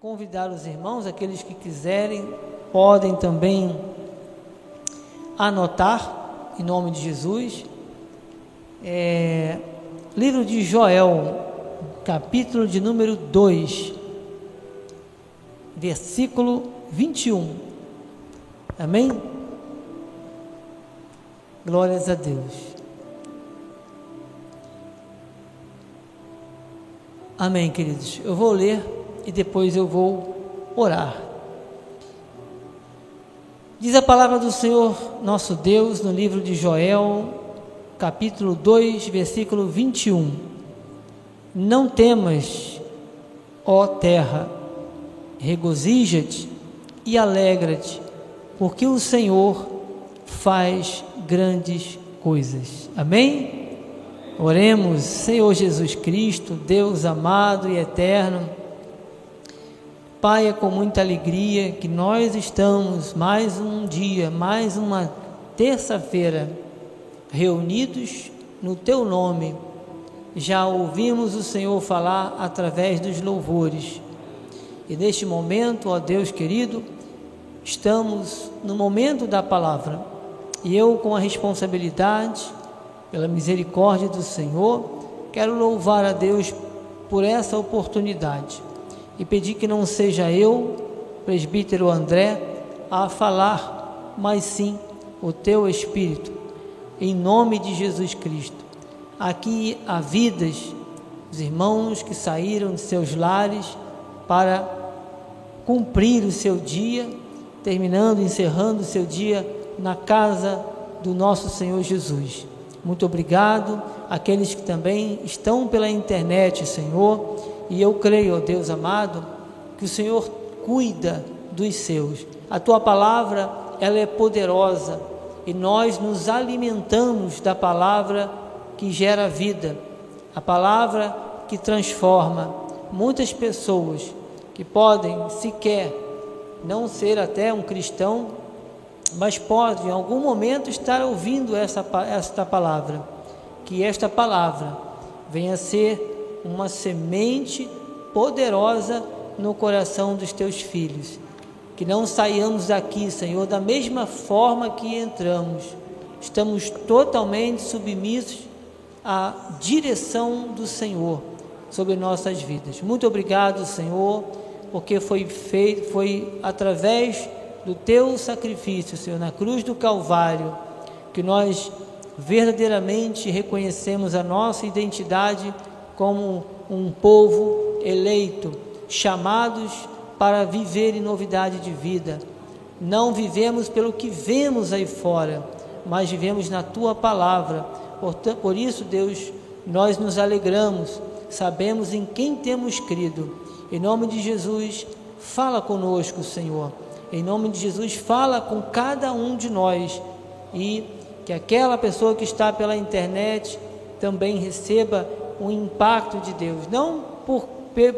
convidar os irmãos, aqueles que quiserem, podem também anotar, em nome de Jesus. É, livro de Joel, capítulo de número 2, versículo 21. Amém? Glórias a Deus. Amém, queridos. Eu vou ler e depois eu vou orar. Diz a palavra do Senhor nosso Deus no livro de Joel, capítulo 2, versículo 21. Não temas, ó terra, regozija-te e alegra-te, porque o Senhor faz grandes coisas. Amém? Oremos, Senhor Jesus Cristo, Deus amado e eterno. Pai, é com muita alegria que nós estamos mais um dia, mais uma terça-feira, reunidos no Teu nome. Já ouvimos o Senhor falar através dos louvores. E neste momento, ó Deus querido, estamos no momento da palavra. E eu, com a responsabilidade, pela misericórdia do Senhor, quero louvar a Deus por essa oportunidade e pedir que não seja eu, presbítero André, a falar, mas sim o teu Espírito, em nome de Jesus Cristo. Aqui há vidas, os irmãos que saíram de seus lares para cumprir o seu dia, terminando, encerrando o seu dia na casa do nosso Senhor Jesus. Muito obrigado àqueles que também estão pela internet, Senhor e eu creio, ó Deus amado, que o Senhor cuida dos seus. A tua palavra, ela é poderosa e nós nos alimentamos da palavra que gera vida, a palavra que transforma. Muitas pessoas que podem sequer não ser até um cristão, mas podem em algum momento estar ouvindo essa, esta palavra, que esta palavra venha ser uma semente poderosa no coração dos teus filhos. Que não saiamos daqui, Senhor, da mesma forma que entramos. Estamos totalmente submissos à direção do Senhor sobre nossas vidas. Muito obrigado, Senhor, porque foi feito, foi através do teu sacrifício, Senhor, na cruz do Calvário, que nós verdadeiramente reconhecemos a nossa identidade como um povo eleito, chamados para viver em novidade de vida. Não vivemos pelo que vemos aí fora, mas vivemos na tua palavra. Por, por isso, Deus, nós nos alegramos, sabemos em quem temos crido. Em nome de Jesus, fala conosco, Senhor. Em nome de Jesus, fala com cada um de nós e que aquela pessoa que está pela internet também receba o impacto de Deus, não por,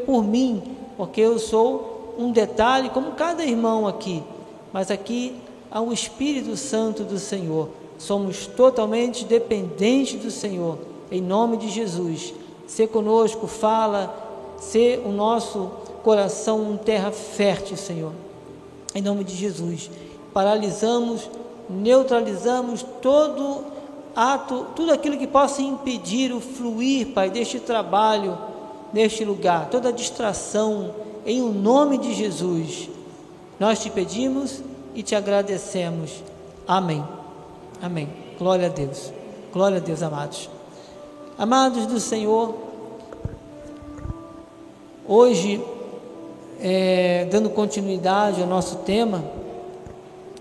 por mim, porque eu sou um detalhe, como cada irmão aqui, mas aqui há o Espírito Santo do Senhor. Somos totalmente dependentes do Senhor, em nome de Jesus. Se conosco, fala, ser o nosso coração um terra fértil, Senhor, em nome de Jesus. Paralisamos, neutralizamos todo ato, tudo aquilo que possa impedir o fluir, Pai, deste trabalho, neste lugar, toda distração, em o nome de Jesus. Nós te pedimos e te agradecemos. Amém. Amém. Glória a Deus. Glória a Deus, amados. Amados do Senhor, hoje, é, dando continuidade ao nosso tema,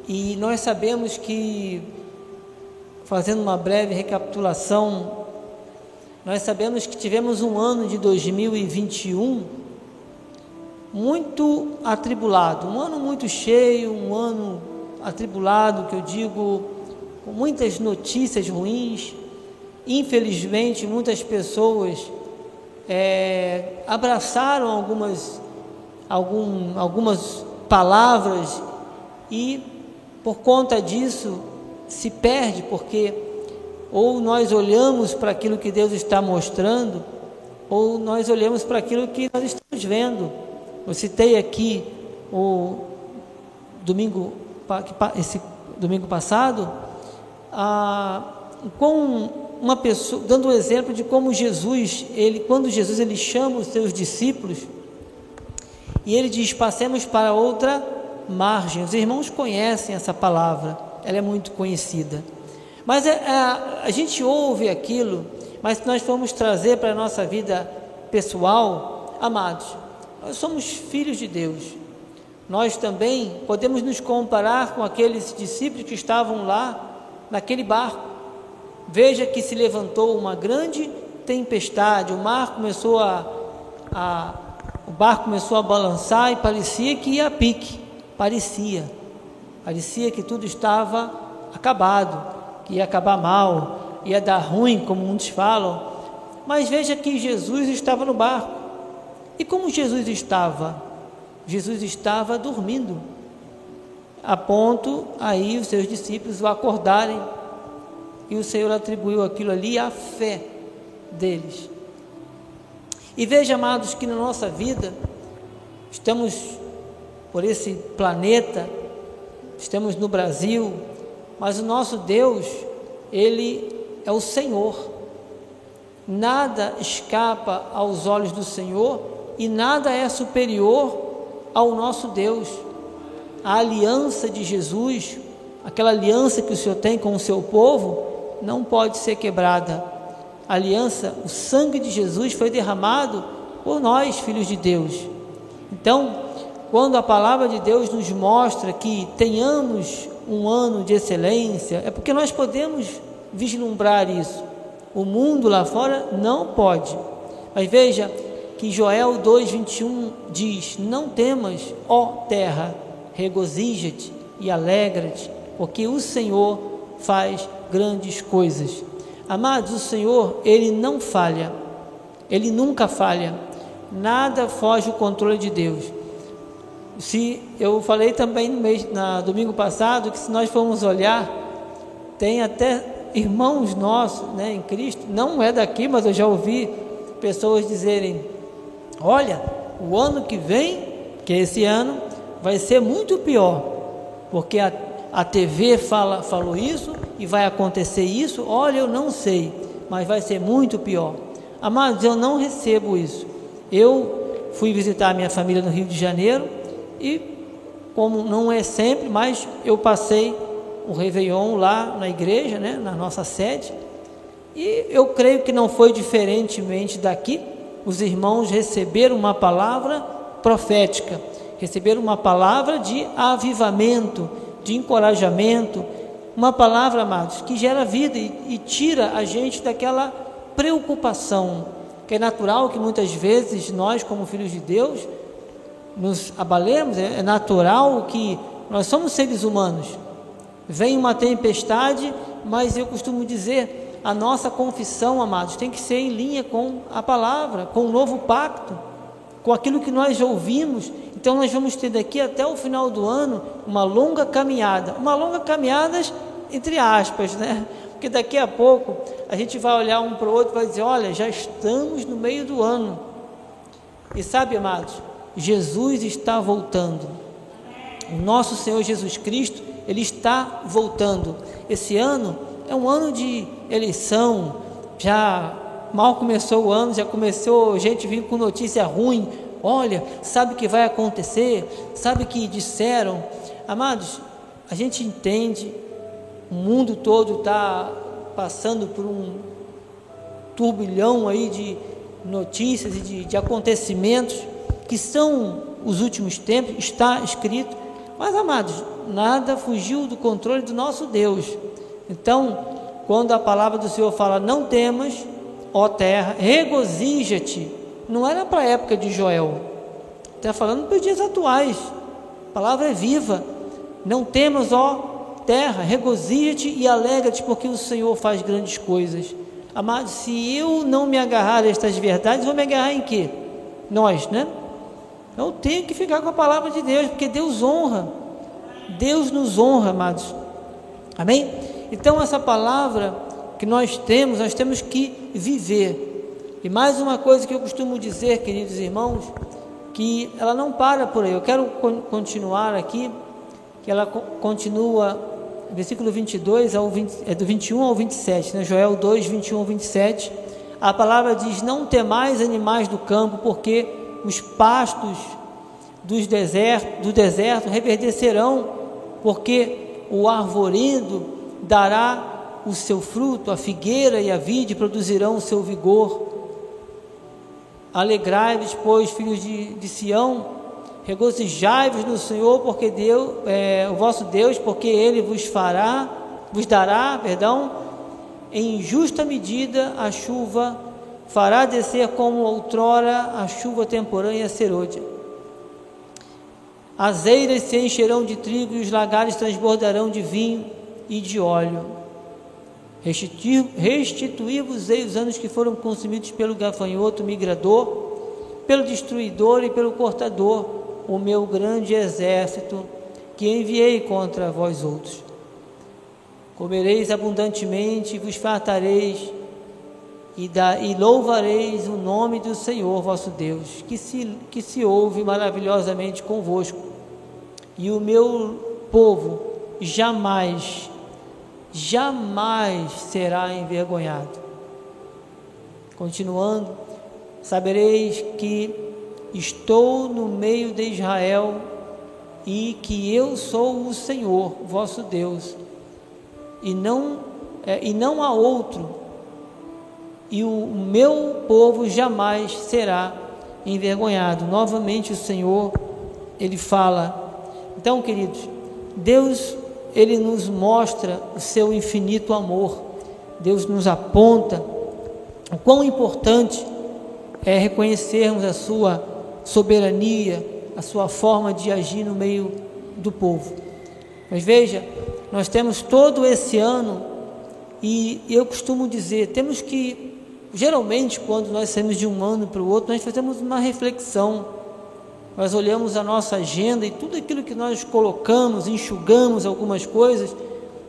e nós sabemos que fazendo uma breve recapitulação, nós sabemos que tivemos um ano de 2021 muito atribulado, um ano muito cheio, um ano atribulado, que eu digo, com muitas notícias ruins. Infelizmente, muitas pessoas é, abraçaram algumas, algum, algumas palavras e, por conta disso, se perde porque ou nós olhamos para aquilo que Deus está mostrando, ou nós olhamos para aquilo que nós estamos vendo. Eu citei aqui o domingo, esse domingo passado, a, com uma pessoa, dando um exemplo de como Jesus, ele, quando Jesus ele chama os seus discípulos e ele diz: passemos para outra margem. Os irmãos conhecem essa palavra, ela é muito conhecida. Mas é, é, a gente ouve aquilo, mas se nós formos trazer para a nossa vida pessoal, amados, nós somos filhos de Deus. Nós também podemos nos comparar com aqueles discípulos que estavam lá naquele barco. Veja que se levantou uma grande tempestade, o mar começou a, a o barco começou a balançar e parecia que ia a pique, parecia, parecia que tudo estava acabado, que ia acabar mal, ia dar ruim, como muitos falam. Mas veja que Jesus estava no barco. E como Jesus estava? Jesus estava dormindo, a ponto aí os seus discípulos o acordarem. E o Senhor atribuiu aquilo ali à fé deles. E veja, amados, que na nossa vida, estamos por esse planeta, estamos no Brasil, mas o nosso Deus, Ele é o Senhor. Nada escapa aos olhos do Senhor e nada é superior ao nosso Deus. A aliança de Jesus, aquela aliança que o Senhor tem com o seu povo, não pode ser quebrada. A aliança, o sangue de Jesus foi derramado por nós, filhos de Deus. Então, quando a palavra de Deus nos mostra que tenhamos um ano de excelência, é porque nós podemos vislumbrar isso. O mundo lá fora não pode. Mas veja, que Joel 2:21 diz: Não temas, ó terra, regozija-te e alegra-te, porque o Senhor faz grandes coisas. Amados, o Senhor, ele não falha. Ele nunca falha. Nada foge do controle de Deus. Se eu falei também no mês, na domingo passado que se nós formos olhar, tem até irmãos nossos, né, em Cristo, não é daqui, mas eu já ouvi pessoas dizerem Olha, o ano que vem, que é esse ano, vai ser muito pior, porque a, a TV fala, falou isso e vai acontecer isso. Olha, eu não sei, mas vai ser muito pior. Amados, eu não recebo isso. Eu fui visitar a minha família no Rio de Janeiro e, como não é sempre, mas eu passei o Réveillon lá na igreja, né, na nossa sede, e eu creio que não foi diferentemente daqui. Os irmãos receberam uma palavra profética, receberam uma palavra de avivamento, de encorajamento, uma palavra, amados, que gera vida e, e tira a gente daquela preocupação, que é natural que muitas vezes nós, como filhos de Deus, nos abalemos, é, é natural que nós somos seres humanos. Vem uma tempestade, mas eu costumo dizer, a nossa confissão, amados, tem que ser em linha com a palavra, com o novo pacto, com aquilo que nós ouvimos. Então nós vamos ter daqui até o final do ano uma longa caminhada, uma longa caminhada entre aspas, né? Porque daqui a pouco a gente vai olhar um para o outro e vai dizer: olha, já estamos no meio do ano. E sabe, amados, Jesus está voltando. O nosso Senhor Jesus Cristo, ele está voltando. Esse ano é um ano de eleição, já mal começou o ano, já começou gente vindo com notícia ruim. Olha, sabe o que vai acontecer? Sabe o que disseram? Amados, a gente entende, o mundo todo está passando por um turbilhão aí de notícias e de, de acontecimentos que são os últimos tempos, está escrito, mas amados, nada fugiu do controle do nosso Deus. Então, quando a palavra do Senhor fala, não temas, ó terra, regozija-te, não era para a época de Joel, está falando para os dias atuais, a palavra é viva, não temas, ó terra, regozija-te e alegra-te, porque o Senhor faz grandes coisas. Amados, se eu não me agarrar a estas verdades, vou me agarrar em quê? Nós, né? Eu tenho que ficar com a palavra de Deus, porque Deus honra. Deus nos honra, amados. Amém? Então, essa palavra que nós temos, nós temos que viver. E mais uma coisa que eu costumo dizer, queridos irmãos, que ela não para por aí. Eu quero continuar aqui, que ela continua, versículo 22 ao 20, é do 21 ao 27, né? Joel 2, 21 ao 27. A palavra diz: Não temais animais do campo, porque os pastos dos deserto, do deserto reverdecerão, porque o arvoredo dará o seu fruto, a figueira e a vide produzirão o seu vigor. Alegrai-vos, pois, filhos de, de Sião, regozijai-vos no Senhor, porque Deus, é, o vosso Deus, porque Ele vos fará, vos dará, perdão, em justa medida a chuva, fará descer como outrora a chuva temporânea serôdia. As eiras se encherão de trigo e os lagares transbordarão de vinho e de óleo. Restituí-vos-ei os anos que foram consumidos pelo gafanhoto migrador, pelo destruidor e pelo cortador, o meu grande exército que enviei contra vós outros. Comereis abundantemente e vos fartareis, e, da, e louvareis o nome do Senhor vosso Deus, que se, que se ouve maravilhosamente convosco. E o meu povo jamais jamais será envergonhado. Continuando, sabereis que estou no meio de Israel e que eu sou o Senhor, vosso Deus, e não, é, e não há outro, e o meu povo jamais será envergonhado. Novamente o Senhor, ele fala. Então, queridos, Deus ele nos mostra o seu infinito amor. Deus nos aponta o quão importante é reconhecermos a sua soberania, a sua forma de agir no meio do povo. Mas veja, nós temos todo esse ano e eu costumo dizer, temos que geralmente quando nós saímos de um ano para o outro, nós fazemos uma reflexão nós olhamos a nossa agenda e tudo aquilo que nós colocamos, enxugamos algumas coisas,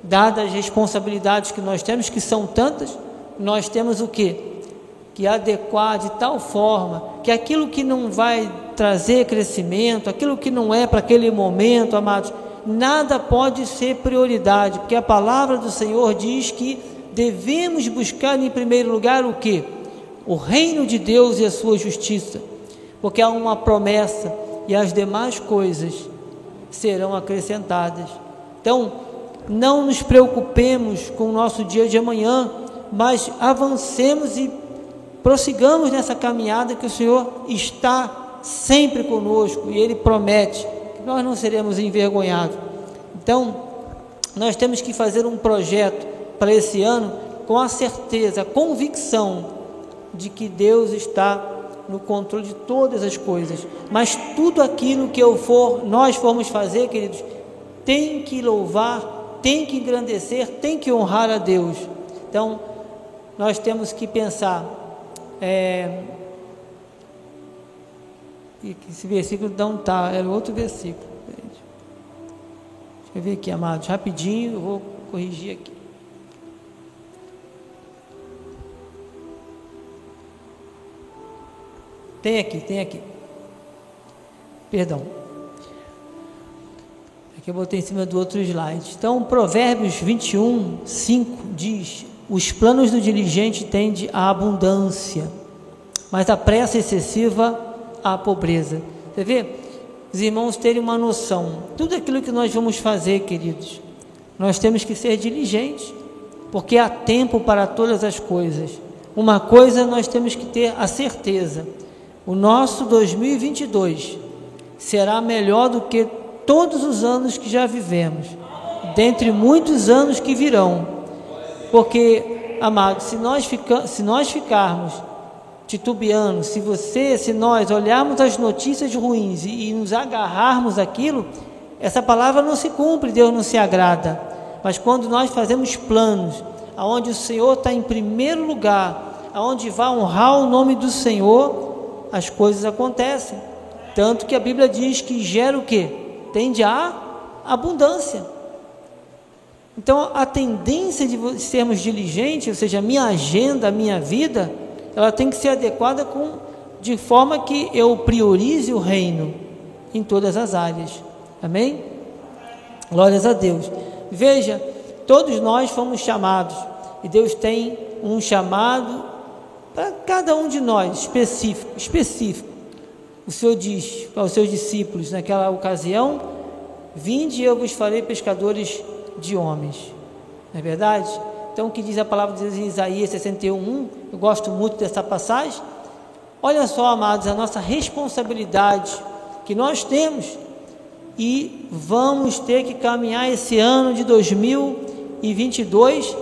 dadas as responsabilidades que nós temos, que são tantas, nós temos o que? Que adequar de tal forma que aquilo que não vai trazer crescimento, aquilo que não é para aquele momento, amados, nada pode ser prioridade, porque a palavra do Senhor diz que devemos buscar em primeiro lugar o que? O reino de Deus e a sua justiça porque há uma promessa e as demais coisas serão acrescentadas. Então, não nos preocupemos com o nosso dia de amanhã, mas avancemos e prossigamos nessa caminhada que o Senhor está sempre conosco e Ele promete que nós não seremos envergonhados. Então, nós temos que fazer um projeto para esse ano com a certeza, a convicção de que Deus está no controle de todas as coisas. Mas tudo aquilo que eu for, nós formos fazer, queridos, tem que louvar, tem que engrandecer, tem que honrar a Deus. Então, nós temos que pensar. É, esse versículo não está, era outro versículo. Deixa eu ver aqui, amados, rapidinho, eu vou corrigir aqui. Tem aqui, tem aqui. Perdão. Aqui eu botei em cima do outro slide. Então, Provérbios 21, 5 diz: Os planos do diligente tendem à abundância, mas a pressa excessiva à pobreza. Você vê? Os irmãos terem uma noção. Tudo aquilo que nós vamos fazer, queridos, nós temos que ser diligentes, porque há tempo para todas as coisas. Uma coisa nós temos que ter a certeza o nosso 2022 será melhor do que todos os anos que já vivemos, dentre muitos anos que virão. Porque, amados, se nós, fica, se nós ficarmos titubeando, se você, se nós olharmos as notícias ruins e, e nos agarrarmos aquilo, essa palavra não se cumpre, Deus não se agrada. Mas quando nós fazemos planos, aonde o Senhor está em primeiro lugar, aonde vai honrar o nome do Senhor, as coisas acontecem. Tanto que a Bíblia diz que gera o que? Tende a abundância. Então a tendência de sermos diligentes, ou seja, a minha agenda, a minha vida, ela tem que ser adequada com de forma que eu priorize o reino em todas as áreas. Amém? Glórias a Deus. Veja, todos nós fomos chamados e Deus tem um chamado para cada um de nós específico, específico. O Senhor diz para os seus discípulos naquela ocasião: Vinde eu vos farei pescadores de homens. Não é verdade? Então, o que diz a palavra de Isaías 61, eu gosto muito dessa passagem. Olha só, amados, a nossa responsabilidade que nós temos e vamos ter que caminhar esse ano de 2022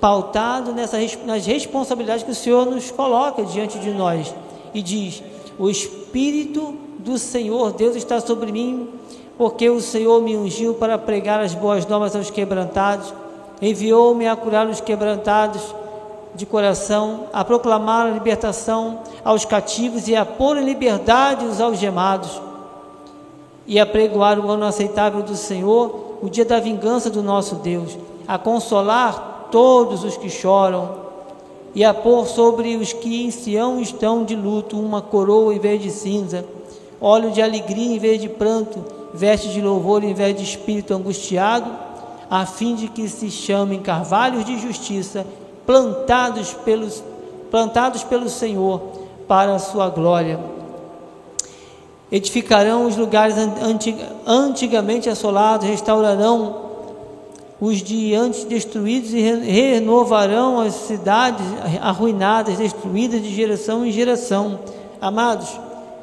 pautado nessa, nas responsabilidades que o Senhor nos coloca diante de nós e diz: O Espírito do Senhor Deus está sobre mim, porque o Senhor me ungiu para pregar as boas novas aos quebrantados, enviou-me a curar os quebrantados de coração, a proclamar a libertação aos cativos e a pôr em liberdade os algemados, e a pregoar o ano aceitável do Senhor, o dia da vingança do nosso Deus, a consolar todos os que choram, e a pôr sobre os que em Sião estão de luto uma coroa em vez de cinza, óleo de alegria em vez de pranto, veste de louvor em vez de espírito angustiado, a fim de que se chamem carvalhos de justiça plantados, pelos, plantados pelo Senhor para a sua glória. Edificarão os lugares antig, antigamente assolados, restaurarão os de antes destruídos e renovarão as cidades arruinadas, destruídas de geração em geração. Amados,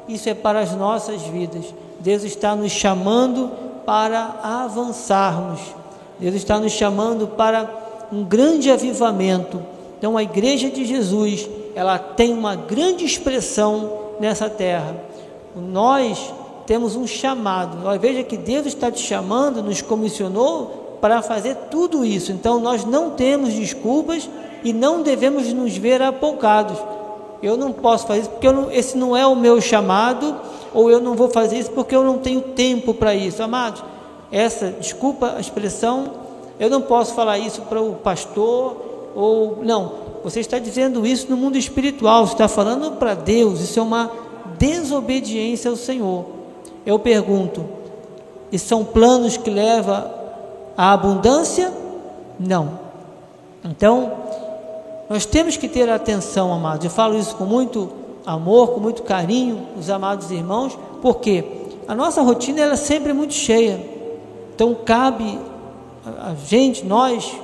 isso é para as nossas vidas. Deus está nos chamando para avançarmos. Deus está nos chamando para um grande avivamento. Então a igreja de Jesus, ela tem uma grande expressão nessa terra. Nós temos um chamado. Veja que Deus está te chamando, nos comissionou para fazer tudo isso. Então nós não temos desculpas e não devemos nos ver apoucados. Eu não posso fazer isso porque não, esse não é o meu chamado, ou eu não vou fazer isso porque eu não tenho tempo para isso. Amados, essa, desculpa a expressão, eu não posso falar isso para o pastor ou não. Você está dizendo isso no mundo espiritual, você está falando para Deus. Isso é uma desobediência ao Senhor. Eu pergunto: e são planos que levam à abundância? Não. Então, nós temos que ter atenção, amados. Eu falo isso com muito amor, com muito carinho, os amados irmãos, porque a nossa rotina ela é sempre muito cheia. Então, cabe a gente, nós,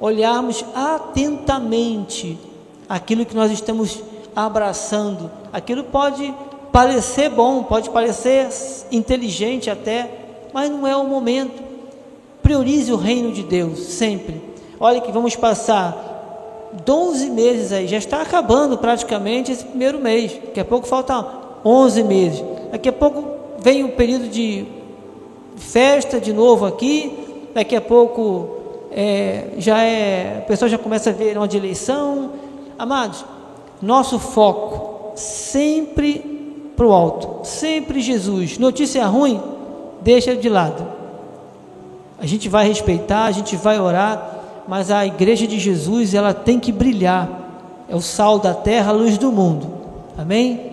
olharmos atentamente aquilo que nós estamos abraçando. Aquilo pode parecer bom, pode parecer inteligente até, mas não é o momento. Priorize o reino de Deus sempre. Olha que vamos passar 12 meses aí, já está acabando praticamente esse primeiro mês. Daqui a pouco falta 11 meses. Daqui a pouco vem o período de festa de novo aqui, daqui a pouco é, já é, pessoa já começa a ver uma de eleição. Amados, nosso foco sempre para o alto, sempre Jesus. Notícia ruim, deixa de lado. A gente vai respeitar, a gente vai orar, mas a igreja de Jesus ela tem que brilhar. É o sal da terra, a luz do mundo. Amém?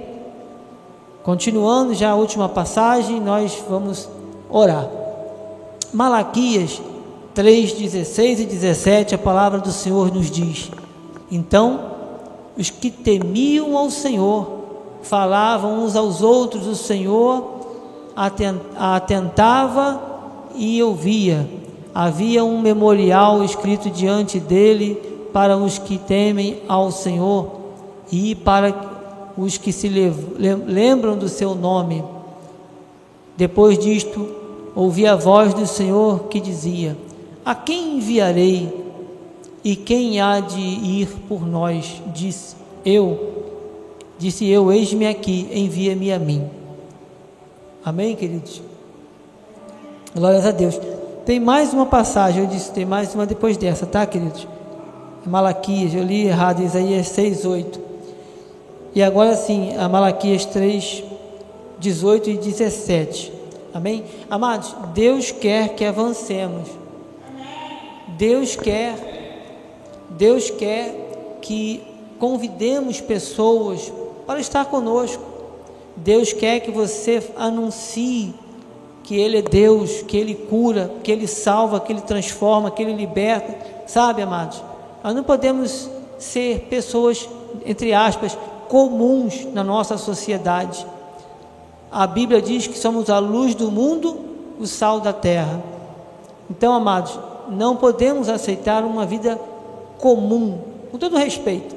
Continuando já a última passagem, nós vamos orar. Malaquias 3, 16 e 17, a palavra do Senhor nos diz: Então, os que temiam ao Senhor falavam uns aos outros, o Senhor atentava e ouvia. Havia um memorial escrito diante dele para os que temem ao Senhor e para os que se lembram do seu nome. Depois disto, ouvi a voz do Senhor que dizia: A quem enviarei? E quem há de ir por nós? Disse eu. Disse eu: Eis-me aqui, envia-me a mim. Amém, queridos? Glórias a Deus. Tem mais uma passagem, eu disse, tem mais uma depois dessa, tá, queridos? Malaquias, eu li errado, Isaías 6, 8. E agora sim, a Malaquias 3, 18 e 17. Amém? Amados, Deus quer que avancemos. Deus quer, Deus quer que convidemos pessoas para estar conosco. Deus quer que você anuncie que Ele é Deus, que Ele cura, que Ele salva, que Ele transforma, que Ele liberta. Sabe, amados? Nós não podemos ser pessoas, entre aspas, comuns na nossa sociedade. A Bíblia diz que somos a luz do mundo, o sal da terra. Então, amados, não podemos aceitar uma vida comum, com todo respeito.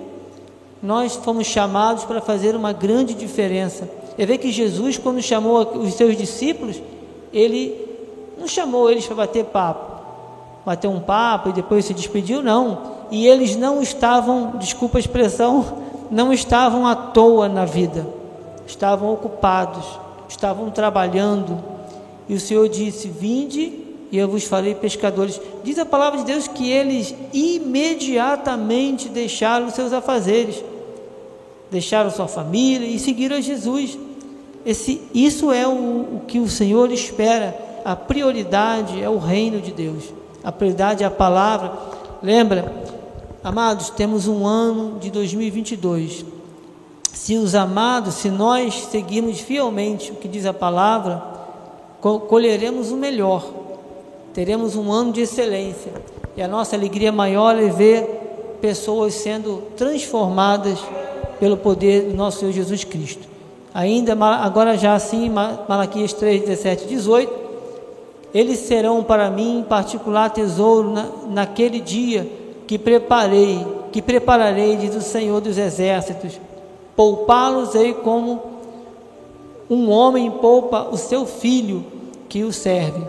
Nós fomos chamados para fazer uma grande diferença. É ver que Jesus, quando chamou os seus discípulos, ele não chamou eles para bater papo, bater um papo e depois se despediu, não. E eles não estavam, desculpa a expressão, não estavam à toa na vida, estavam ocupados, estavam trabalhando. E o Senhor disse: Vinde e eu vos falei pescadores. Diz a palavra de Deus que eles imediatamente deixaram os seus afazeres, deixaram sua família e seguiram a Jesus. Esse, isso é o, o que o Senhor espera. A prioridade é o reino de Deus. A prioridade é a palavra. Lembra, amados, temos um ano de 2022. Se os amados, se nós seguirmos fielmente o que diz a palavra, colheremos o melhor teremos um ano de excelência. E a nossa alegria maior é ver pessoas sendo transformadas pelo poder do nosso Senhor Jesus Cristo. Ainda agora já assim, Malaquias 3, 17 18, eles serão para mim em particular tesouro na, naquele dia que preparei, que prepararei, diz o Senhor dos exércitos. Poupá-los-ei como um homem poupa o seu filho que o serve.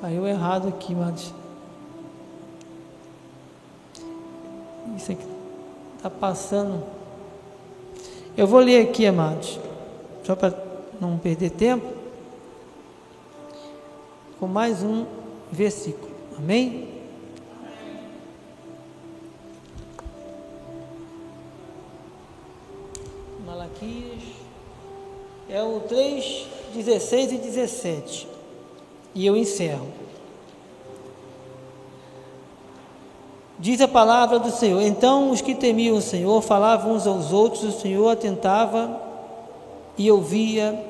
Caiu errado aqui, mas Isso aqui está passando. Eu vou ler aqui, amados, só para não perder tempo, com mais um versículo. Amém? Malaquias é o 3, 16 e 17. E eu encerro. Diz a palavra do Senhor: Então os que temiam o Senhor falavam uns aos outros, o Senhor atentava e ouvia.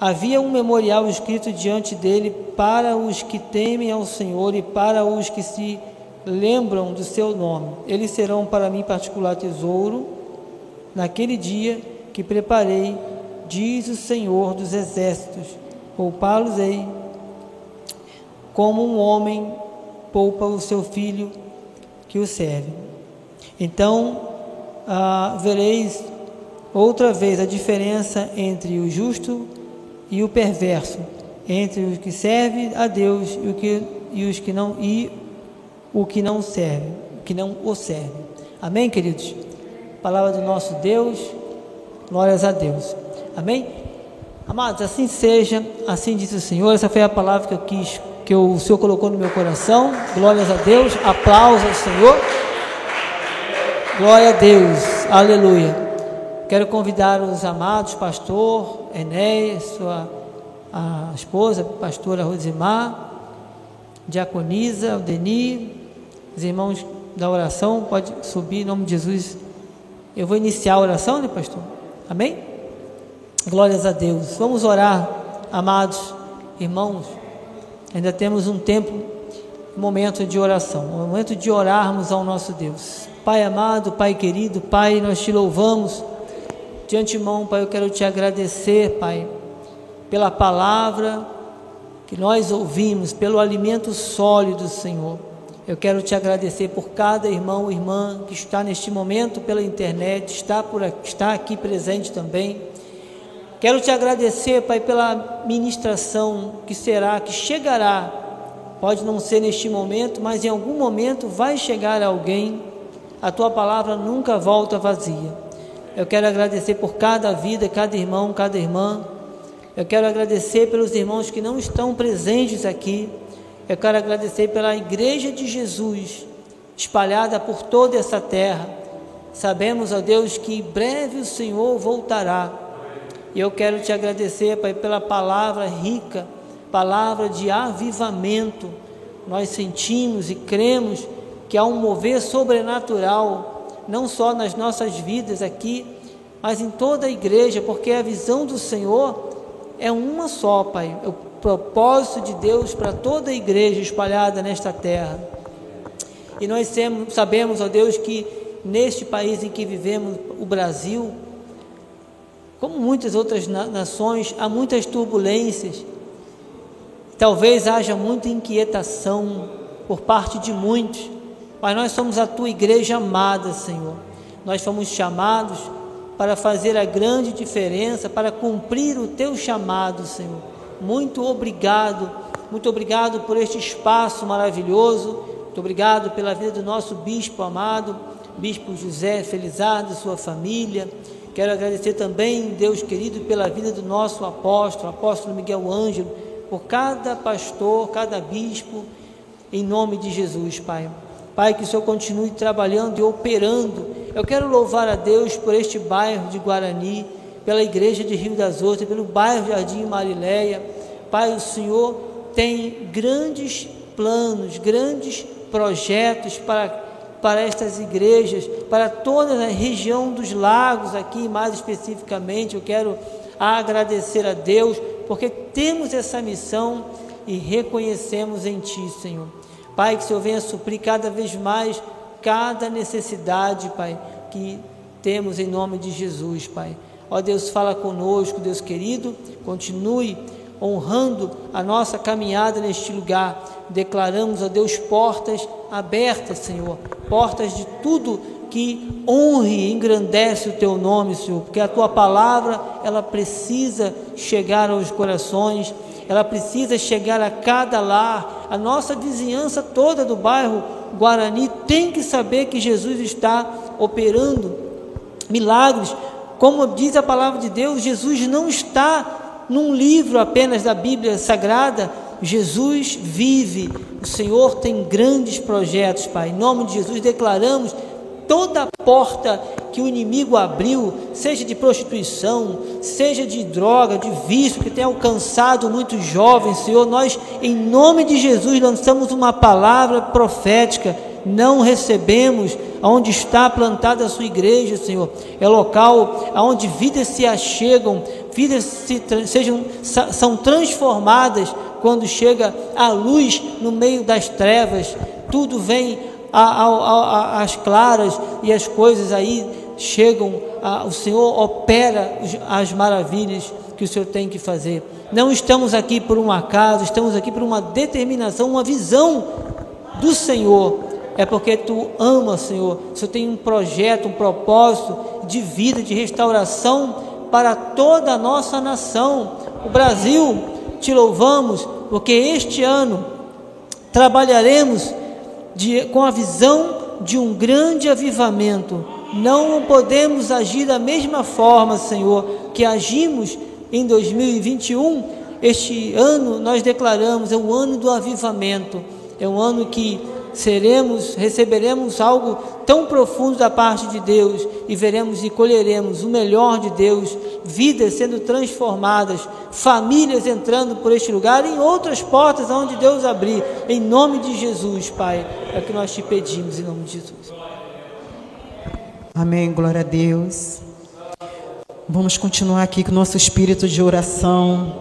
Havia um memorial escrito diante dele para os que temem ao Senhor e para os que se lembram do seu nome. Eles serão para mim particular tesouro naquele dia que preparei, diz o Senhor dos exércitos. Poupá-los-ei como um homem poupa o seu filho que o serve. Então, ah, vereis outra vez a diferença entre o justo e o perverso, entre os que servem a Deus e, o que, e os que não e o que não serve, que não o serve. Amém, queridos? Palavra do nosso Deus, glórias a Deus. Amém? Amados, assim seja, assim diz o Senhor. Essa foi a palavra que eu quis que o Senhor colocou no meu coração. Glórias a Deus, aplausos ao Senhor. Glória a Deus, aleluia. Quero convidar os amados, pastor Enéas, sua esposa, pastora Rosimar, diaconisa, o os irmãos da oração, pode subir em nome de Jesus. Eu vou iniciar a oração, né, pastor? Amém? Glórias a Deus. Vamos orar, amados irmãos. Ainda temos um tempo, um momento de oração, um momento de orarmos ao nosso Deus. Pai amado, Pai querido, Pai, nós te louvamos. De antemão, Pai, eu quero te agradecer, Pai, pela palavra que nós ouvimos, pelo alimento sólido, Senhor. Eu quero te agradecer por cada irmão e irmã que está neste momento pela internet, está, por está aqui presente também. Quero te agradecer, Pai, pela ministração que será, que chegará. Pode não ser neste momento, mas em algum momento vai chegar alguém. A tua palavra nunca volta vazia. Eu quero agradecer por cada vida, cada irmão, cada irmã. Eu quero agradecer pelos irmãos que não estão presentes aqui. Eu quero agradecer pela Igreja de Jesus, espalhada por toda essa terra. Sabemos, ó Deus, que breve o Senhor voltará e eu quero te agradecer, Pai, pela palavra rica, palavra de avivamento. Nós sentimos e cremos que há um mover sobrenatural não só nas nossas vidas aqui, mas em toda a igreja, porque a visão do Senhor é uma só, Pai. O propósito de Deus para toda a igreja espalhada nesta terra. E nós sabemos, ó Deus, que neste país em que vivemos, o Brasil, como muitas outras nações, há muitas turbulências. Talvez haja muita inquietação por parte de muitos, mas nós somos a tua igreja amada, Senhor. Nós fomos chamados para fazer a grande diferença, para cumprir o teu chamado, Senhor. Muito obrigado, muito obrigado por este espaço maravilhoso, muito obrigado pela vida do nosso bispo amado, bispo José Felizardo e sua família. Quero agradecer também, Deus querido, pela vida do nosso apóstolo, apóstolo Miguel Ângelo, por cada pastor, cada bispo, em nome de Jesus, Pai. Pai, que o Senhor continue trabalhando e operando. Eu quero louvar a Deus por este bairro de Guarani, pela igreja de Rio das Ostras, pelo bairro Jardim Marileia. Pai, o Senhor tem grandes planos, grandes projetos para, para estas igrejas, para toda a região dos lagos aqui, mais especificamente. Eu quero agradecer a Deus, porque temos essa missão e reconhecemos em Ti, Senhor. Pai, que o Senhor venha suprir cada vez mais cada necessidade, Pai, que temos em nome de Jesus, Pai. Ó Deus, fala conosco, Deus querido, continue honrando a nossa caminhada neste lugar. Declaramos, ó Deus, portas abertas, Senhor, portas de tudo que honre e engrandece o teu nome, Senhor, porque a tua palavra, ela precisa chegar aos corações ela precisa chegar a cada lar. A nossa vizinhança toda do bairro Guarani tem que saber que Jesus está operando milagres. Como diz a palavra de Deus, Jesus não está num livro apenas da Bíblia Sagrada, Jesus vive. O Senhor tem grandes projetos, Pai. Em nome de Jesus declaramos toda porta que o inimigo abriu, seja de prostituição, seja de droga, de vício, que tem alcançado muitos jovens, Senhor, nós, em nome de Jesus, lançamos uma palavra profética, não recebemos aonde está plantada a sua igreja, Senhor, é local aonde vidas se achegam, vidas se, sejam, são transformadas quando chega a luz no meio das trevas, tudo vem às claras e as coisas aí chegam, a, o Senhor opera as maravilhas que o Senhor tem que fazer. Não estamos aqui por um acaso, estamos aqui por uma determinação, uma visão do Senhor. É porque tu amas, Senhor. O Senhor tem um projeto, um propósito de vida, de restauração para toda a nossa nação. O Brasil, te louvamos, porque este ano trabalharemos de, com a visão de um grande avivamento não podemos agir da mesma forma, Senhor, que agimos em 2021. Este ano nós declaramos é o ano do avivamento, é um ano que seremos, receberemos algo tão profundo da parte de Deus e veremos e colheremos o melhor de Deus, vidas sendo transformadas, famílias entrando por este lugar e em outras portas onde Deus abrir, em nome de Jesus, Pai, é o que nós te pedimos em nome de Jesus. Amém, glória a Deus. Vamos continuar aqui com o nosso espírito de oração,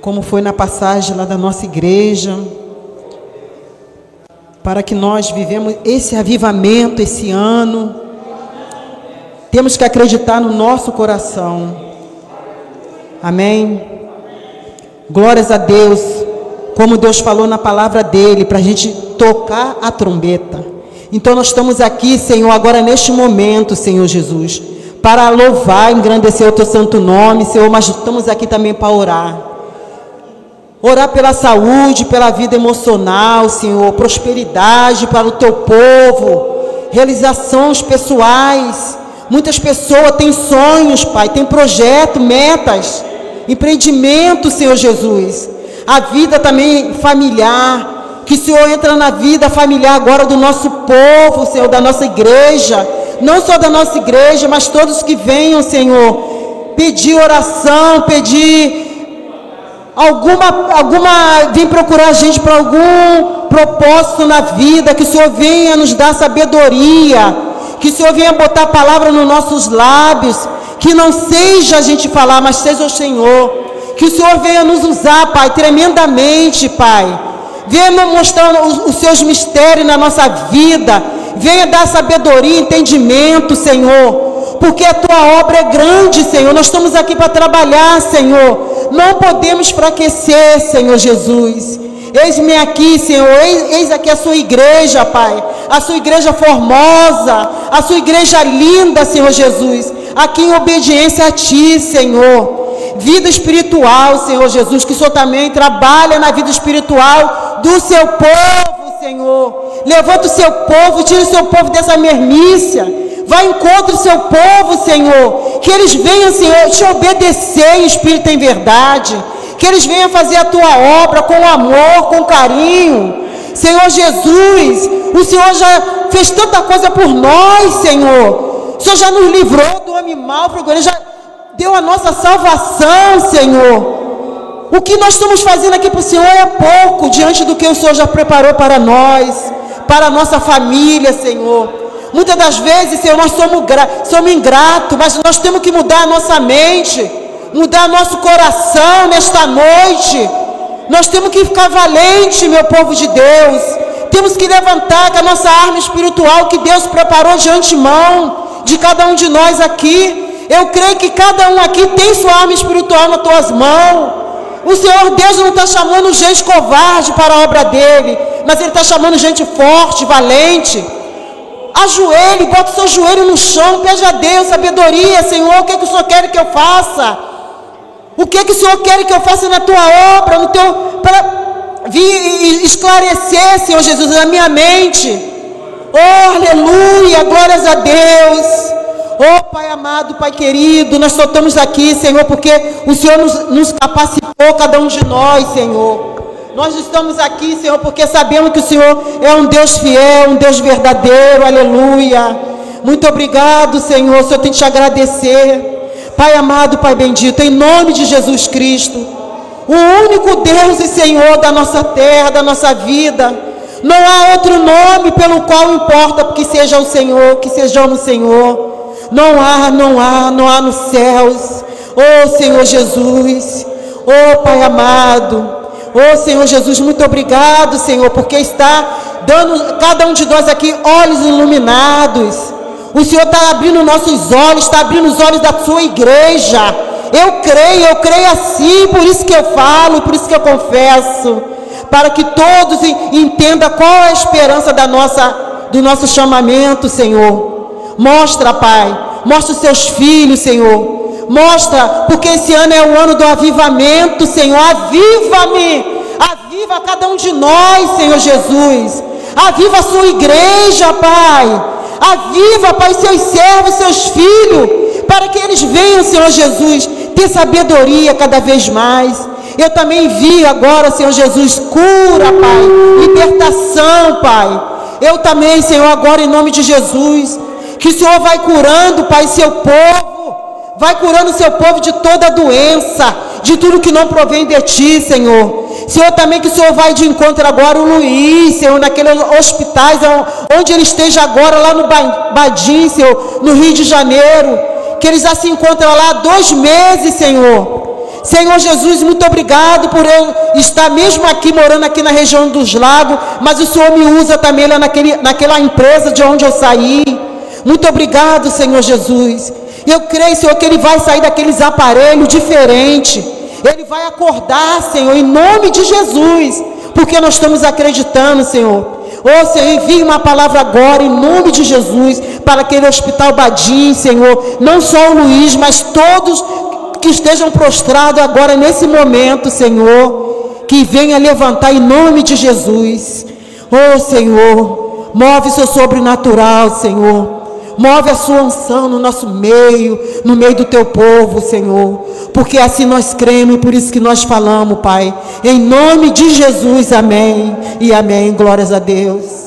como foi na passagem lá da nossa igreja, para que nós vivemos esse avivamento esse ano. Temos que acreditar no nosso coração. Amém. Glórias a Deus, como Deus falou na palavra dele, para a gente tocar a trombeta. Então nós estamos aqui, Senhor, agora neste momento, Senhor Jesus, para louvar, engrandecer o teu santo nome, Senhor, mas estamos aqui também para orar. Orar pela saúde, pela vida emocional, Senhor, prosperidade para o teu povo, realizações pessoais. Muitas pessoas têm sonhos, Pai, têm projeto, metas, empreendimento, Senhor Jesus. A vida também familiar, que o Senhor entra na vida familiar agora do nosso povo, Senhor, da nossa igreja. Não só da nossa igreja, mas todos que venham, Senhor, pedir oração, pedir alguma, alguma, vem procurar a gente para algum propósito na vida, que o Senhor venha nos dar sabedoria, Que o Senhor venha botar a palavra nos nossos lábios. Que não seja a gente falar, mas seja o Senhor. Que o Senhor venha nos usar, Pai, tremendamente, Pai. Venha mostrar os, os seus mistérios na nossa vida. Venha dar sabedoria, entendimento, Senhor. Porque a tua obra é grande, Senhor. Nós estamos aqui para trabalhar, Senhor. Não podemos enfraquecer, Senhor Jesus. Eis-me aqui, Senhor, eis, eis, aqui a sua igreja, Pai, a sua igreja formosa, a sua igreja linda, Senhor Jesus, aqui em obediência a Ti, Senhor. Vida espiritual, Senhor Jesus, que o Senhor também trabalha na vida espiritual do seu povo, Senhor. Levanta o seu povo, tira o seu povo dessa mermícia. Vai encontro o seu povo, Senhor. Que eles venham, Senhor, te obedecer em espírito em verdade que eles venham fazer a tua obra com amor, com carinho. Senhor Jesus, o Senhor já fez tanta coisa por nós, Senhor. O Senhor já nos livrou do homem mau, já deu a nossa salvação, Senhor. O que nós estamos fazendo aqui para o Senhor é pouco diante do que o Senhor já preparou para nós, para a nossa família, Senhor. Muitas das vezes, Senhor, nós somos, somos ingratos, mas nós temos que mudar a nossa mente mudar nosso coração nesta noite. Nós temos que ficar valente, meu povo de Deus. Temos que levantar com a nossa arma espiritual que Deus preparou de antemão de cada um de nós aqui. Eu creio que cada um aqui tem sua arma espiritual nas tuas mãos. O Senhor Deus não está chamando gente covarde para a obra dele, mas Ele está chamando gente forte, valente. Ajoelhe, bota o seu joelho no chão, pede a Deus sabedoria, Senhor, o que, é que o Senhor quer que eu faça? O que, é que o Senhor quer que eu faça na tua obra, no teu, para vir esclarecer, Senhor Jesus, na minha mente. Oh, aleluia, glórias a Deus. Oh, Pai amado, Pai querido, nós só estamos aqui, Senhor, porque o Senhor nos, nos capacitou, cada um de nós, Senhor. Nós estamos aqui, Senhor, porque sabemos que o Senhor é um Deus fiel, um Deus verdadeiro, aleluia. Muito obrigado, Senhor, Senhor tem que te agradecer. Pai amado, Pai bendito, em nome de Jesus Cristo, o único Deus e Senhor da nossa terra, da nossa vida, não há outro nome pelo qual importa que seja o Senhor, que sejamos o Senhor. Não há, não há, não há nos céus. Oh Senhor Jesus, oh Pai amado, oh Senhor Jesus, muito obrigado, Senhor, porque está dando cada um de nós aqui olhos iluminados o Senhor está abrindo nossos olhos, está abrindo os olhos da sua igreja. Eu creio, eu creio assim, por isso que eu falo, por isso que eu confesso, para que todos entendam qual é a esperança da nossa, do nosso chamamento, Senhor. Mostra, Pai, mostra os seus filhos, Senhor. Mostra, porque esse ano é o ano do avivamento, Senhor. Aviva-me, aviva cada um de nós, Senhor Jesus. Aviva a sua igreja, Pai. Aviva, Pai, seus servos, seus filhos, para que eles venham, Senhor Jesus, ter sabedoria cada vez mais. Eu também vi agora, Senhor Jesus, cura, Pai, libertação, Pai. Eu também, Senhor, agora em nome de Jesus, que o Senhor vai curando, Pai, seu povo, vai curando seu povo de toda doença, de tudo que não provém de Ti, Senhor. Senhor, também que o Senhor vai de encontro agora o Luiz, Senhor, naqueles hospitais, onde ele esteja agora, lá no Badim, Senhor, no Rio de Janeiro, que ele já se encontra lá há dois meses, Senhor. Senhor Jesus, muito obrigado por eu estar mesmo aqui, morando aqui na região dos lagos, mas o Senhor me usa também lá naquele, naquela empresa de onde eu saí. Muito obrigado, Senhor Jesus. Eu creio, Senhor, que ele vai sair daqueles aparelhos diferentes ele vai acordar, Senhor, em nome de Jesus, porque nós estamos acreditando, Senhor. Ô Senhor, envie uma palavra agora em nome de Jesus para aquele hospital Badim, Senhor. Não só o Luiz, mas todos que estejam prostrados agora nesse momento, Senhor. Que venha levantar em nome de Jesus. Ô Senhor, move seu sobrenatural, Senhor. Move a sua unção no nosso meio, no meio do teu povo, Senhor. Porque assim nós cremos e por isso que nós falamos, Pai. Em nome de Jesus, amém. E amém. Glórias a Deus.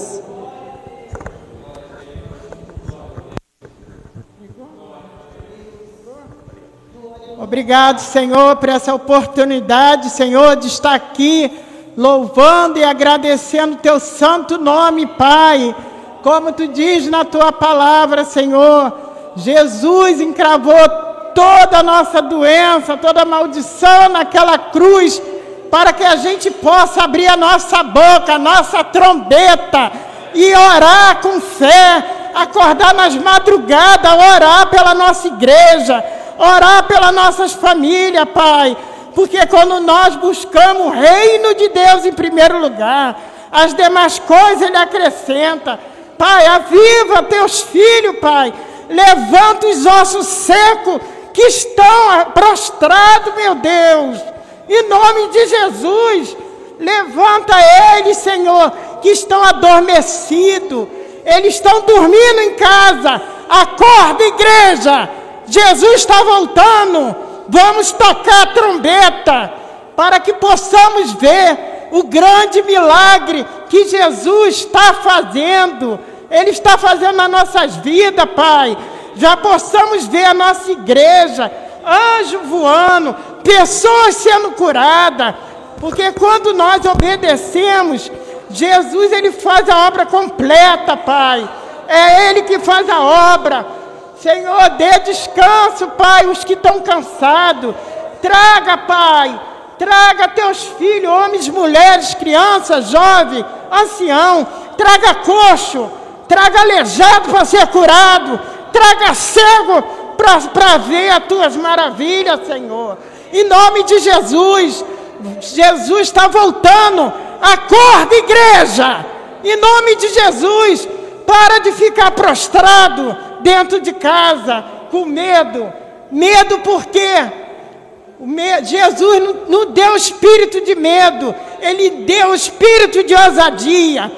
Obrigado, Senhor, por essa oportunidade, Senhor, de estar aqui louvando e agradecendo teu santo nome, Pai Como tu diz na tua palavra, Senhor, Jesus encravou toda a nossa doença, toda a maldição naquela cruz, para que a gente possa abrir a nossa boca, a nossa trombeta e orar com fé, acordar nas madrugadas, orar pela nossa igreja, orar pelas nossas famílias, Pai. Porque quando nós buscamos o reino de Deus em primeiro lugar, as demais coisas Ele acrescenta. Pai, aviva teus filhos, Pai. Levanta os ossos secos que estão prostrados, meu Deus. Em nome de Jesus, levanta eles, Senhor, que estão adormecidos. Eles estão dormindo em casa. Acorda, igreja. Jesus está voltando. Vamos tocar a trombeta para que possamos ver o grande milagre que Jesus está fazendo. Ele está fazendo nas nossas vidas, Pai. Já possamos ver a nossa igreja, anjo voando, pessoas sendo curadas. Porque quando nós obedecemos, Jesus ele faz a obra completa, Pai. É Ele que faz a obra. Senhor, dê descanso, Pai, os que estão cansados. Traga, Pai, traga teus filhos, homens, mulheres, crianças, jovens, ancião. Traga coxo, traga aleijado para ser curado. Traga cego para ver as tuas maravilhas, Senhor. Em nome de Jesus, Jesus está voltando. Acorda, igreja. Em nome de Jesus, para de ficar prostrado dentro de casa, com medo. Medo por quê? Jesus não deu espírito de medo, Ele deu espírito de ousadia.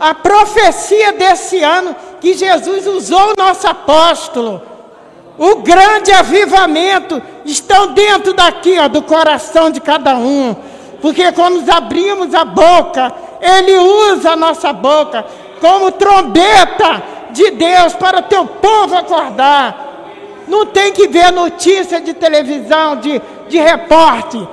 A profecia desse ano que Jesus usou o nosso apóstolo, o grande avivamento, estão dentro daqui, ó, do coração de cada um. Porque quando abrimos a boca, Ele usa a nossa boca como trombeta de Deus para teu povo acordar. Não tem que ver notícia de televisão, de, de repórter.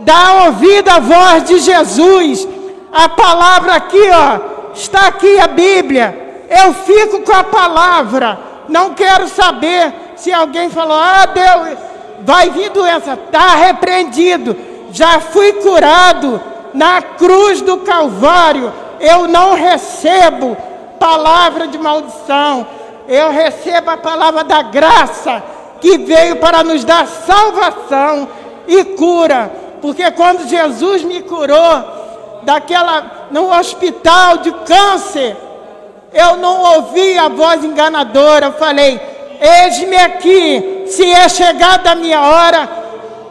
Dá ouvido à voz de Jesus. A palavra aqui, ó, está aqui a Bíblia. Eu fico com a palavra. Não quero saber se alguém falou, ah, Deus, vai vir doença. Está repreendido. Já fui curado na cruz do Calvário. Eu não recebo palavra de maldição, eu recebo a palavra da graça que veio para nos dar salvação e cura. Porque quando Jesus me curou daquela no hospital de câncer, eu não ouvi a voz enganadora. Eu falei: Eis-me aqui, se é chegada a minha hora,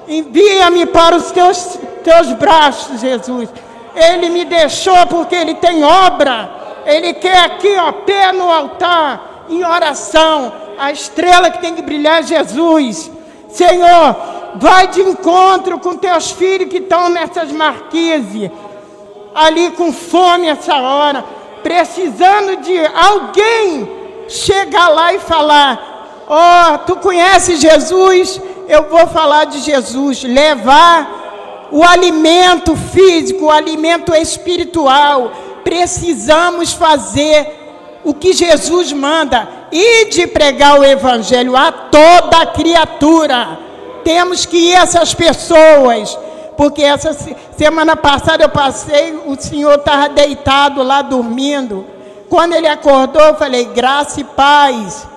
envia-me para os teus, teus braços, Jesus. Ele me deixou porque ele tem obra ele quer aqui, ó, pé no altar, em oração. A estrela que tem que brilhar é Jesus. Senhor, vai de encontro com teus filhos que estão nessas marquises, ali com fome essa hora, precisando de alguém chegar lá e falar: Ó, oh, tu conheces Jesus? Eu vou falar de Jesus. Levar o alimento físico, o alimento espiritual precisamos fazer o que Jesus manda e de pregar o evangelho a toda criatura. Temos que ir essas pessoas, porque essa semana passada eu passei, o senhor estava deitado lá dormindo. Quando ele acordou, eu falei, graça e paz.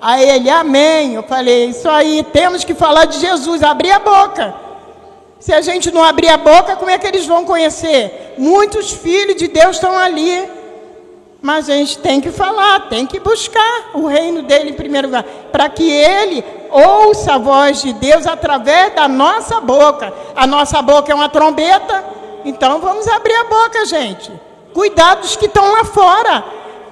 Aí ele, amém. Eu falei, isso aí, temos que falar de Jesus, abrir a boca. Se a gente não abrir a boca, como é que eles vão conhecer? Muitos filhos de Deus estão ali. Mas a gente tem que falar, tem que buscar o reino dele em primeiro lugar, para que ele ouça a voz de Deus através da nossa boca. A nossa boca é uma trombeta, então vamos abrir a boca, gente. Cuidados que estão lá fora.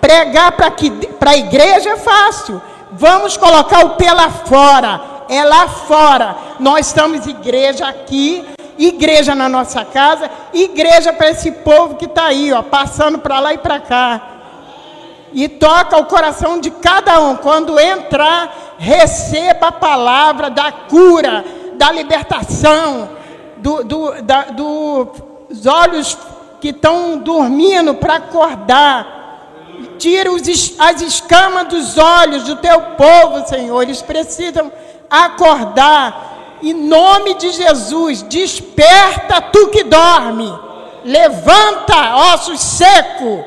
Pregar para a igreja é fácil. Vamos colocar o pé lá fora é lá fora. Nós estamos igreja aqui, igreja na nossa casa, igreja para esse povo que está aí, ó, passando para lá e para cá. E toca o coração de cada um. Quando entrar, receba a palavra da cura, da libertação, do, do, da, dos olhos que estão dormindo para acordar. Tira os, as escamas dos olhos do teu povo, Senhor. Eles precisam acordar. Em nome de Jesus, desperta tu que dorme. Levanta, ossos secos,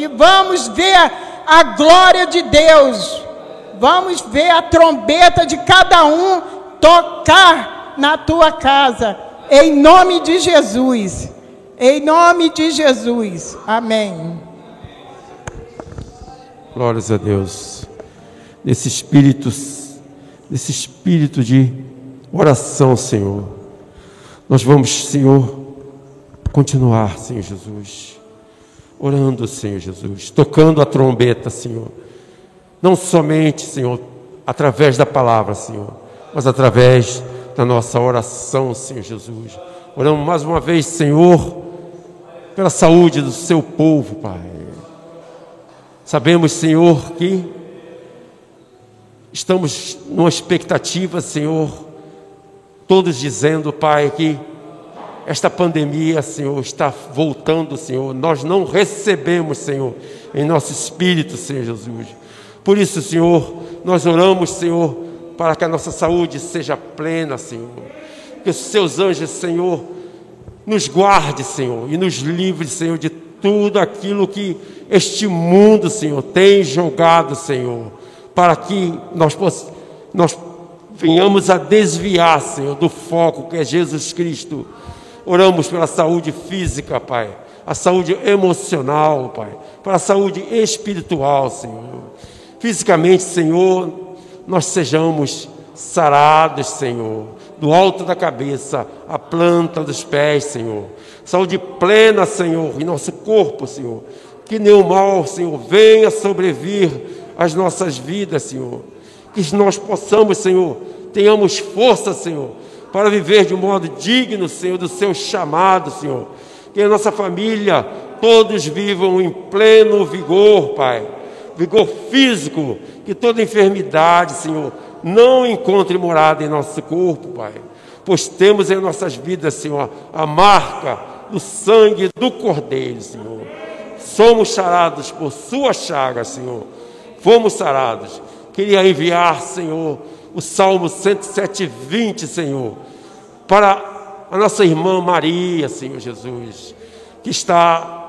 e vamos ver a glória de Deus. Vamos ver a trombeta de cada um tocar na tua casa. Em nome de Jesus. Em nome de Jesus. Amém. Glórias a Deus. Nesse espírito, nesse espírito de oração, Senhor. Nós vamos, Senhor, continuar, Senhor Jesus. Orando, Senhor Jesus, tocando a trombeta, Senhor. Não somente, Senhor, através da palavra, Senhor, mas através da nossa oração, Senhor Jesus. Oramos mais uma vez, Senhor, pela saúde do seu povo, Pai. Sabemos, Senhor, que estamos numa expectativa, Senhor, todos dizendo, Pai, que esta pandemia, Senhor, está voltando, Senhor. Nós não recebemos, Senhor, em nosso espírito, Senhor Jesus. Por isso, Senhor, nós oramos, Senhor, para que a nossa saúde seja plena, Senhor. Que os seus anjos, Senhor, nos guarde, Senhor, e nos livre, Senhor, de tudo aquilo que este mundo, Senhor, tem jogado, Senhor, para que nós, nós venhamos a desviar, Senhor, do foco que é Jesus Cristo. Oramos pela saúde física, Pai, a saúde emocional, Pai, para a saúde espiritual, Senhor. Fisicamente, Senhor, nós sejamos sarados, Senhor, do alto da cabeça à planta dos pés, Senhor. Saúde plena, Senhor, em nosso corpo, Senhor que nenhum mal, Senhor, venha sobrevir às nossas vidas, Senhor. Que nós possamos, Senhor, tenhamos força, Senhor, para viver de um modo digno, Senhor, do seu chamado, Senhor. Que a nossa família, todos vivam em pleno vigor, Pai. Vigor físico, que toda enfermidade, Senhor, não encontre morada em nosso corpo, Pai. Pois temos em nossas vidas, Senhor, a marca do sangue do Cordeiro, Senhor somos sarados por Sua chaga, Senhor. Fomos sarados. Queria enviar, Senhor, o Salmo 107, 20, Senhor, para a nossa irmã Maria, Senhor Jesus, que está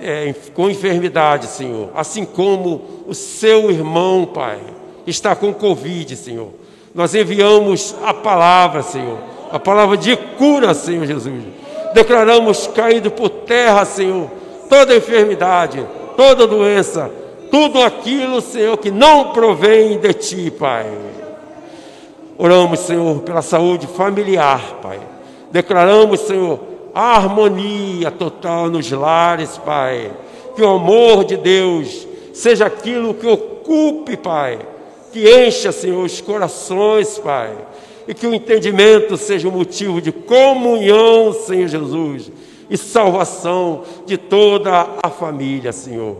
é, com enfermidade, Senhor, assim como o seu irmão, Pai, está com Covid, Senhor. Nós enviamos a palavra, Senhor, a palavra de cura, Senhor Jesus. Declaramos caído por terra, Senhor, toda enfermidade, toda doença, tudo aquilo, Senhor, que não provém de Ti, Pai. Oramos, Senhor, pela saúde familiar, Pai. Declaramos, Senhor, a harmonia total nos lares, Pai. Que o amor de Deus seja aquilo que ocupe, Pai. Que encha, Senhor, os corações, Pai. E que o entendimento seja o motivo de comunhão, Senhor Jesus e salvação de toda a família, Senhor.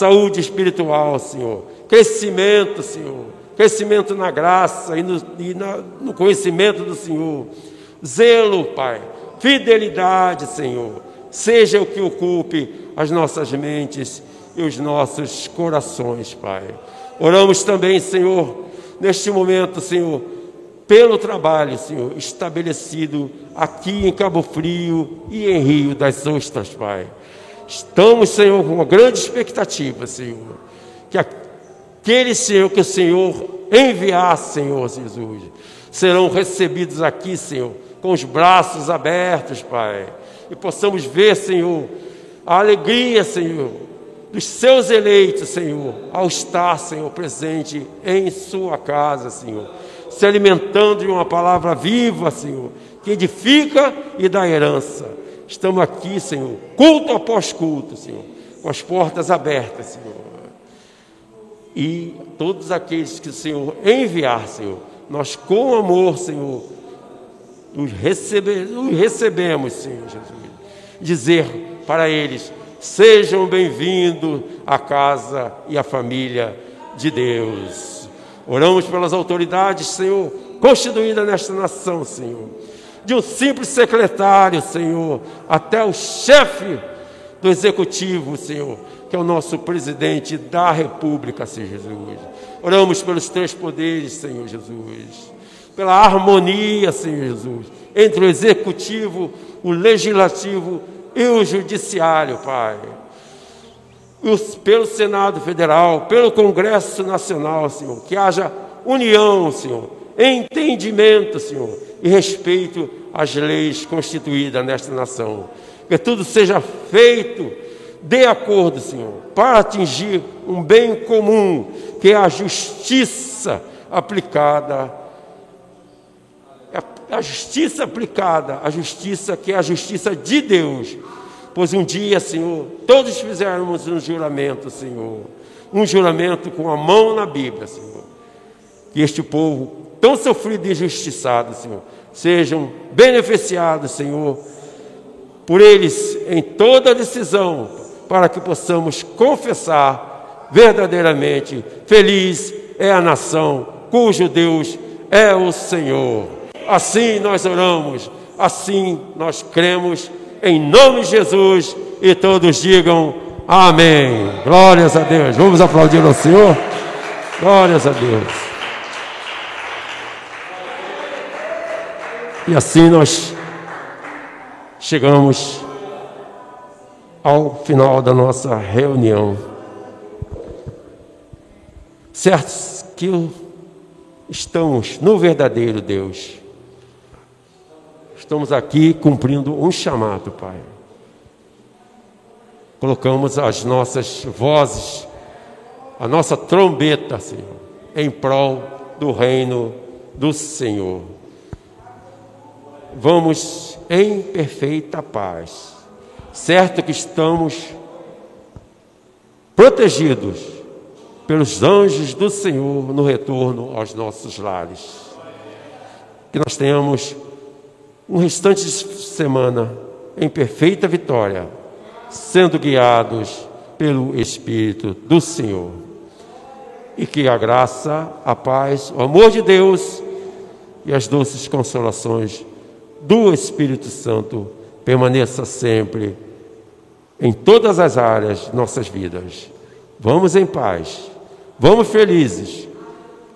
Saúde espiritual, Senhor. Crescimento, Senhor. Crescimento na graça e no, e na, no conhecimento do Senhor. Zelo, Pai. Fidelidade, Senhor. Seja o que ocupe as nossas mentes e os nossos corações, Pai. Oramos também, Senhor, neste momento, Senhor pelo trabalho, Senhor, estabelecido aqui em Cabo Frio e em Rio das Ostras, Pai. Estamos, Senhor, com uma grande expectativa, Senhor, que aquele Senhor que o Senhor enviar, Senhor Jesus, serão recebidos aqui, Senhor, com os braços abertos, Pai, e possamos ver, Senhor, a alegria, Senhor, dos seus eleitos, Senhor, ao estar, Senhor, presente em sua casa, Senhor. Se alimentando de uma palavra viva, Senhor, que edifica e dá herança. Estamos aqui, Senhor, culto após culto, Senhor, com as portas abertas, Senhor. E todos aqueles que o Senhor enviar, Senhor, nós com amor, Senhor, os, os recebemos, Senhor Jesus. Dizer para eles: sejam bem-vindos à casa e à família de Deus. Oramos pelas autoridades, Senhor, constituídas nesta nação, Senhor. De um simples secretário, Senhor, até o chefe do executivo, Senhor, que é o nosso presidente da República, Senhor Jesus. Oramos pelos três poderes, Senhor Jesus, pela harmonia, Senhor Jesus, entre o executivo, o legislativo e o judiciário, Pai. Pelo Senado Federal, pelo Congresso Nacional, Senhor, que haja união, Senhor, entendimento, Senhor, e respeito às leis constituídas nesta nação. Que tudo seja feito de acordo, Senhor, para atingir um bem comum, que é a justiça aplicada. A justiça aplicada, a justiça que é a justiça de Deus. Pois um dia, Senhor, todos fizemos um juramento, Senhor. Um juramento com a mão na Bíblia, Senhor. Que este povo tão sofrido e injustiçado, Senhor, sejam beneficiados, Senhor, por eles em toda decisão, para que possamos confessar verdadeiramente: feliz é a nação cujo Deus é o Senhor. Assim nós oramos, assim nós cremos, em nome de Jesus, e todos digam amém. Glórias a Deus. Vamos aplaudir ao Senhor? Glórias a Deus. E assim nós chegamos ao final da nossa reunião. Certos que estamos no verdadeiro Deus. Estamos aqui cumprindo um chamado, Pai. Colocamos as nossas vozes, a nossa trombeta, Senhor, em prol do reino do Senhor vamos em perfeita paz, certo que estamos protegidos pelos anjos do Senhor no retorno aos nossos lares. Que nós tenhamos um restante de semana em perfeita vitória, sendo guiados pelo Espírito do Senhor. E que a graça, a paz, o amor de Deus e as doces consolações do Espírito Santo permaneça sempre em todas as áreas de nossas vidas. Vamos em paz, vamos felizes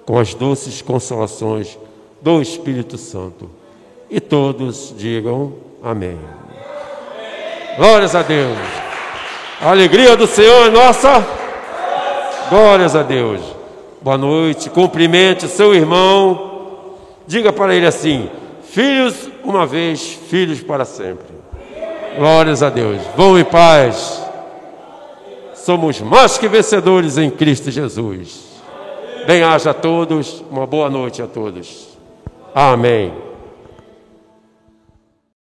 com as doces consolações do Espírito Santo. E todos digam amém. Glórias a Deus. A alegria do Senhor é nossa. Glórias a Deus. Boa noite. Cumprimente seu irmão. Diga para ele assim: Filhos uma vez, filhos para sempre. Glórias a Deus. Vão em paz. Somos mais que vencedores em Cristo Jesus. Bem-haja a todos. Uma boa noite a todos. Amém.